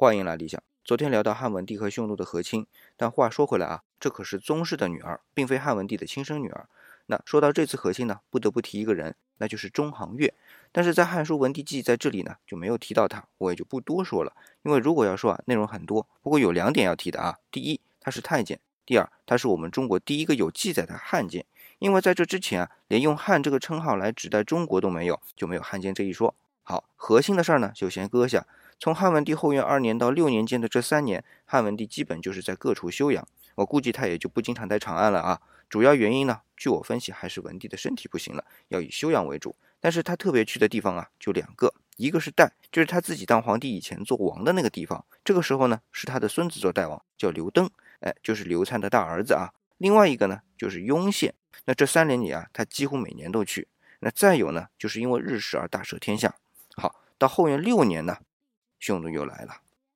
欢迎来理想。昨天聊到汉文帝和匈奴的和亲，但话说回来啊，这可是宗室的女儿，并非汉文帝的亲生女儿。那说到这次和亲呢，不得不提一个人，那就是中行月。但是在《汉书文帝纪》在这里呢就没有提到他，我也就不多说了。因为如果要说啊，内容很多。不过有两点要提的啊，第一，他是太监；第二，他是我们中国第一个有记载的汉奸。因为在这之前啊，连用汉这个称号来指代中国都没有，就没有汉奸这一说。好，核心的事儿呢，就先搁下。从汉文帝后元二年到六年间的这三年，汉文帝基本就是在各处休养。我估计他也就不经常待长安了啊。主要原因呢，据我分析，还是文帝的身体不行了，要以休养为主。但是他特别去的地方啊，就两个，一个是代，就是他自己当皇帝以前做王的那个地方。这个时候呢，是他的孙子做代王，叫刘登，哎，就是刘灿的大儿子啊。另外一个呢，就是雍县。那这三年里啊，他几乎每年都去。那再有呢，就是因为日食而大赦天下。到后元六年呢。匈奴又来了。